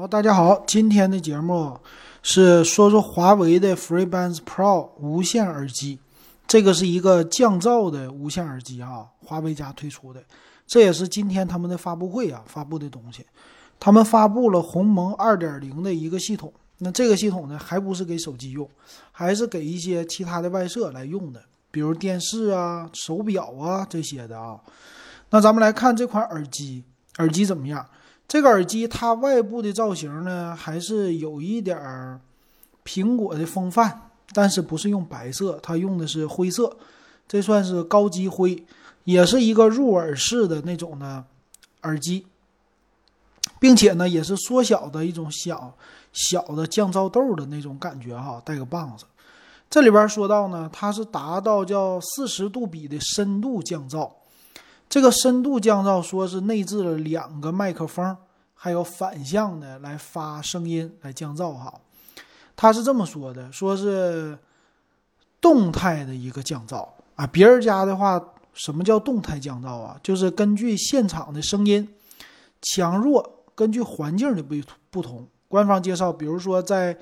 好，大家好，今天的节目是说说华为的 FreeBuds Pro 无线耳机，这个是一个降噪的无线耳机啊，华为家推出的，这也是今天他们的发布会啊发布的东西。他们发布了鸿蒙2.0的一个系统，那这个系统呢，还不是给手机用，还是给一些其他的外设来用的，比如电视啊、手表啊这些的啊。那咱们来看这款耳机，耳机怎么样？这个耳机它外部的造型呢，还是有一点儿苹果的风范，但是不是用白色，它用的是灰色，这算是高级灰，也是一个入耳式的那种的耳机，并且呢，也是缩小的一种小小的降噪豆的那种感觉哈，带个棒子。这里边说到呢，它是达到叫四十度比的深度降噪。这个深度降噪说是内置了两个麦克风，还有反向的来发声音来降噪哈，他是这么说的，说是动态的一个降噪啊。别人家的话，什么叫动态降噪啊？就是根据现场的声音强弱，根据环境的不不同。官方介绍，比如说在。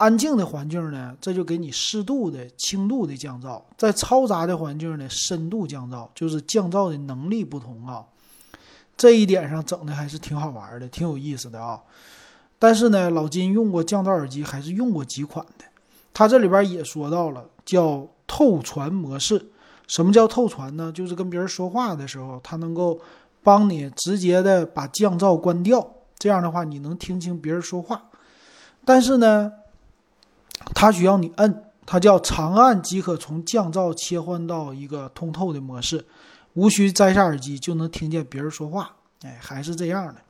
安静的环境呢，这就给你适度的轻度的降噪；在嘈杂的环境呢，深度降噪，就是降噪的能力不同啊。这一点上整的还是挺好玩的，挺有意思的啊。但是呢，老金用过降噪耳机，还是用过几款的。他这里边也说到了叫透传模式。什么叫透传呢？就是跟别人说话的时候，它能够帮你直接的把降噪关掉，这样的话你能听清别人说话。但是呢。它需要你摁，它叫长按即可从降噪切换到一个通透的模式，无需摘下耳机就能听见别人说话。哎，还是这样的。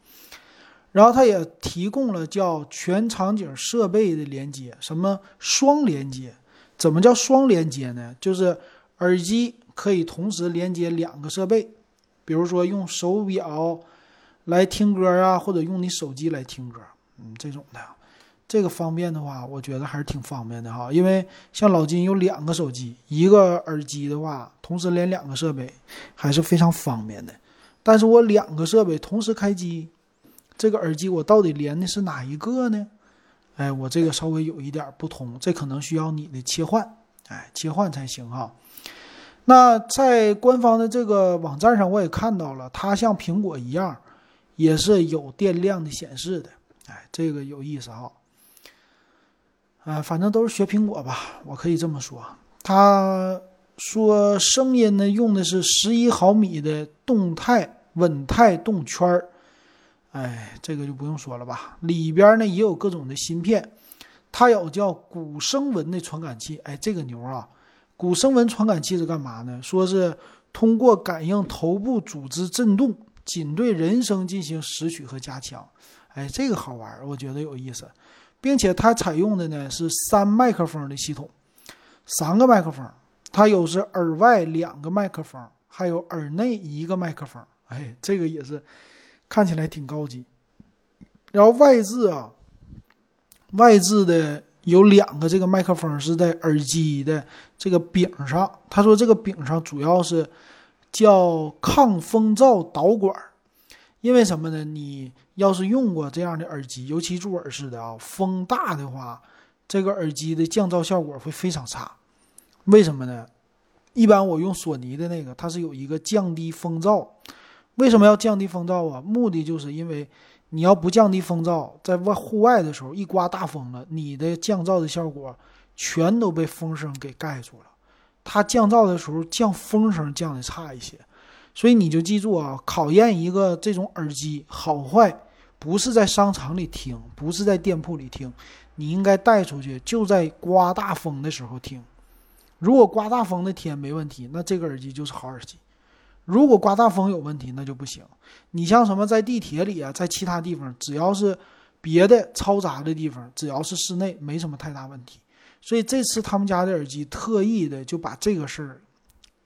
然后它也提供了叫全场景设备的连接，什么双连接？怎么叫双连接呢？就是耳机可以同时连接两个设备，比如说用手表来听歌啊，或者用你手机来听歌，嗯，这种的。这个方便的话，我觉得还是挺方便的哈。因为像老金有两个手机，一个耳机的话，同时连两个设备，还是非常方便的。但是我两个设备同时开机，这个耳机我到底连的是哪一个呢？哎，我这个稍微有一点不同，这可能需要你的切换，哎，切换才行哈。那在官方的这个网站上，我也看到了，它像苹果一样，也是有电量的显示的，哎，这个有意思哈。啊，反正都是学苹果吧，我可以这么说。他说声音呢用的是十一毫米的动态稳态动圈儿，哎，这个就不用说了吧。里边呢也有各种的芯片，它有叫鼓声纹的传感器，哎，这个牛啊！鼓声纹传感器是干嘛呢？说是通过感应头部组织振动，仅对人声进行拾取和加强。哎，这个好玩，我觉得有意思。并且它采用的呢是三麦克风的系统，三个麦克风，它有是耳外两个麦克风，还有耳内一个麦克风。哎，这个也是看起来挺高级。然后外置啊，外置的有两个这个麦克风是在耳机的这个柄上。他说这个柄上主要是叫抗风噪导管。因为什么呢？你要是用过这样的耳机，尤其入耳式的啊，风大的话，这个耳机的降噪效果会非常差。为什么呢？一般我用索尼的那个，它是有一个降低风噪。为什么要降低风噪啊？目的就是因为你要不降低风噪，在外户外的时候一刮大风了，你的降噪的效果全都被风声给盖住了。它降噪的时候降风声降的差一些。所以你就记住啊，考验一个这种耳机好坏，不是在商场里听，不是在店铺里听，你应该带出去，就在刮大风的时候听。如果刮大风的天没问题，那这个耳机就是好耳机；如果刮大风有问题，那就不行。你像什么在地铁里啊，在其他地方，只要是别的嘈杂的地方，只要是室内，没什么太大问题。所以这次他们家的耳机特意的就把这个事儿。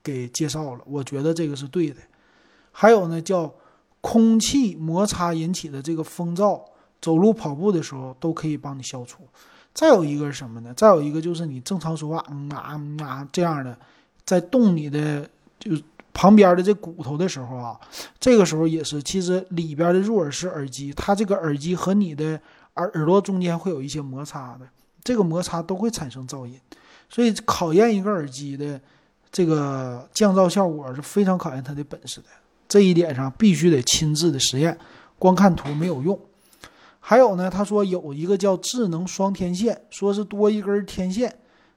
给介绍了，我觉得这个是对的。还有呢，叫空气摩擦引起的这个风噪，走路跑步的时候都可以帮你消除。再有一个是什么呢？再有一个就是你正常说话，嗯啊嗯啊这样的，在动你的就旁边的这骨头的时候啊，这个时候也是，其实里边的入耳式耳机，它这个耳机和你的耳耳朵中间会有一些摩擦的，这个摩擦都会产生噪音，所以考验一个耳机的这个降噪效果是非常考验它的本事的。这一点上必须得亲自的实验，光看图没有用。还有呢，他说有一个叫智能双天线，说是多一根天线，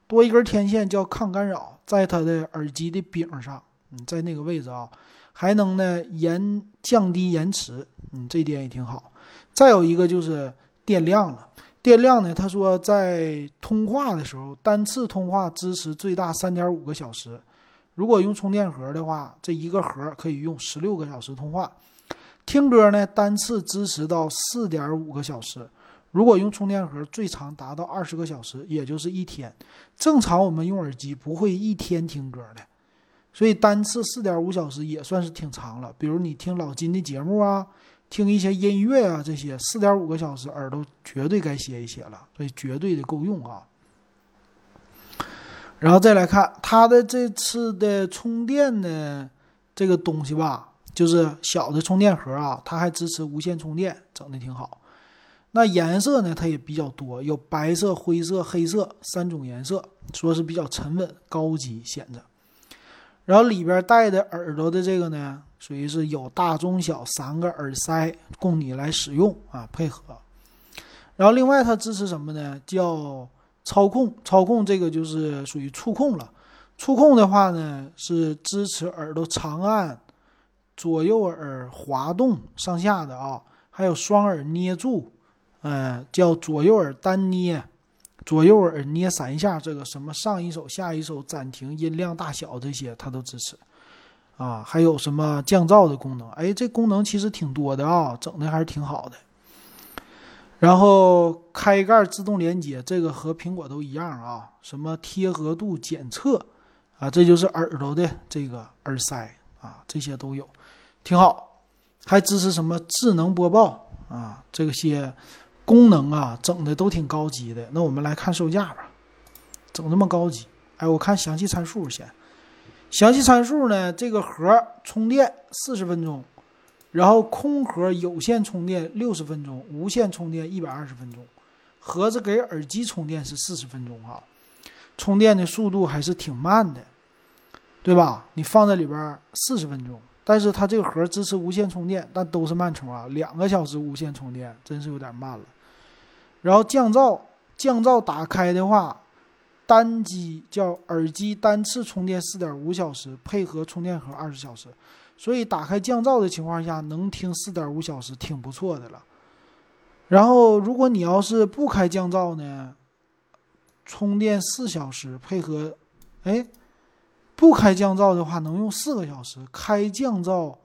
多一根天线叫抗干扰，在它的耳机的柄上，嗯，在那个位置啊，还能呢延降低延迟，嗯，这点也挺好。再有一个就是电量了，电量呢，他说在通话的时候，单次通话支持最大三点五个小时，如果用充电盒的话，这一个盒可以用十六个小时通话。听歌呢，单次支持到四点五个小时，如果用充电盒，最长达到二十个小时，也就是一天。正常我们用耳机不会一天听歌的，所以单次四点五小时也算是挺长了。比如你听老金的节目啊，听一些音乐啊，这些四点五个小时，耳朵绝对该歇一歇了，所以绝对的够用啊。然后再来看它的这次的充电的这个东西吧。就是小的充电盒啊，它还支持无线充电，整的挺好。那颜色呢，它也比较多，有白色、灰色、黑色三种颜色，说是比较沉稳、高级显着。然后里边带的耳朵的这个呢，属于是有大、中、小三个耳塞供你来使用啊，配合。然后另外它支持什么呢？叫操控，操控这个就是属于触控了。触控的话呢，是支持耳朵长按。左右耳滑动上下的啊，还有双耳捏住，呃，叫左右耳单捏，左右耳捏三下，这个什么上一首下一首暂停音量大小这些它都支持，啊，还有什么降噪的功能？哎，这功能其实挺多的啊，整的还是挺好的。然后开盖自动连接，这个和苹果都一样啊，什么贴合度检测啊，这就是耳朵的这个耳塞啊，这些都有。挺好，还支持什么智能播报啊？这些功能啊，整的都挺高级的。那我们来看售价吧，整这么高级？哎，我看详细参数先。详细参数呢，这个盒充电四十分钟，然后空盒有线充电六十分钟，无线充电一百二十分钟，盒子给耳机充电是四十分钟哈。充电的速度还是挺慢的，对吧？你放在里边四十分钟。但是它这个盒支持无线充电，但都是慢充啊，两个小时无线充电真是有点慢了。然后降噪，降噪打开的话，单机叫耳机单次充电四点五小时，配合充电盒二十小时，所以打开降噪的情况下能听四点五小时，挺不错的了。然后如果你要是不开降噪呢，充电四小时，配合，哎。不开降噪的话，能用四个小时；开降噪，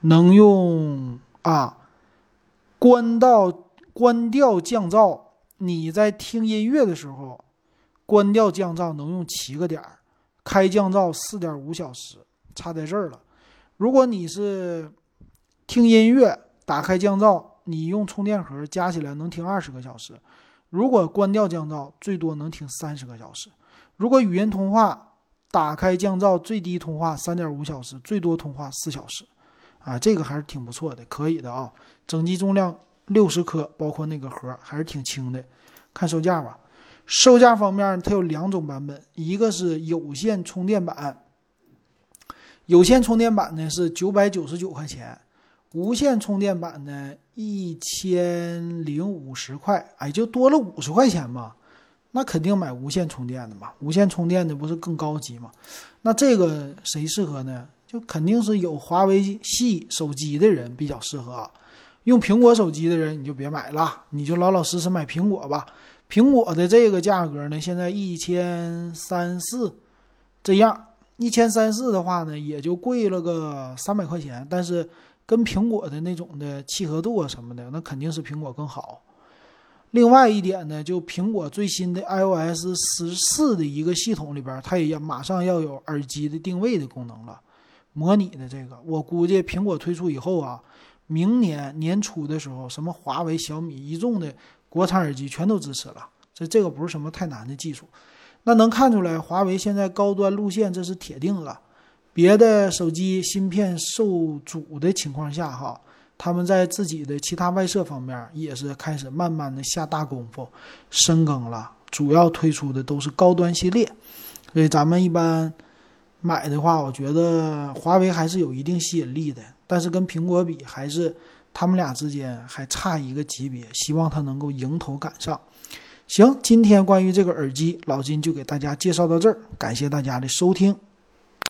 能用啊，关到关掉降噪。你在听音乐的时候，关掉降噪能用七个点儿，开降噪四点五小时，差在这儿了。如果你是听音乐，打开降噪，你用充电盒加起来能听二十个小时；如果关掉降噪，最多能听三十个小时。如果语音通话，打开降噪，最低通话三点五小时，最多通话四小时，啊，这个还是挺不错的，可以的啊。整机重量六十克，包括那个盒还是挺轻的。看售价吧，售价方面它有两种版本，一个是有线充电版，有线充电板呢是九百九十九块钱，无线充电板呢一千零五十块，哎，就多了五十块钱嘛。那肯定买无线充电的嘛，无线充电的不是更高级吗？那这个谁适合呢？就肯定是有华为系手机的人比较适合啊。用苹果手机的人你就别买了，你就老老实实买苹果吧。苹果的这个价格呢，现在一千三四这样，一千三四的话呢，也就贵了个三百块钱。但是跟苹果的那种的契合度啊什么的，那肯定是苹果更好。另外一点呢，就苹果最新的 iOS 十四的一个系统里边，它也要马上要有耳机的定位的功能了，模拟的这个，我估计苹果推出以后啊，明年年初的时候，什么华为、小米一众的国产耳机全都支持了。这这个不是什么太难的技术，那能看出来，华为现在高端路线这是铁定了。别的手机芯片受阻的情况下，哈，他们在自己的其他外设方面也是开始慢慢的下大功夫深耕了，主要推出的都是高端系列。所以咱们一般买的话，我觉得华为还是有一定吸引力的，但是跟苹果比，还是他们俩之间还差一个级别。希望它能够迎头赶上。行，今天关于这个耳机，老金就给大家介绍到这儿，感谢大家的收听。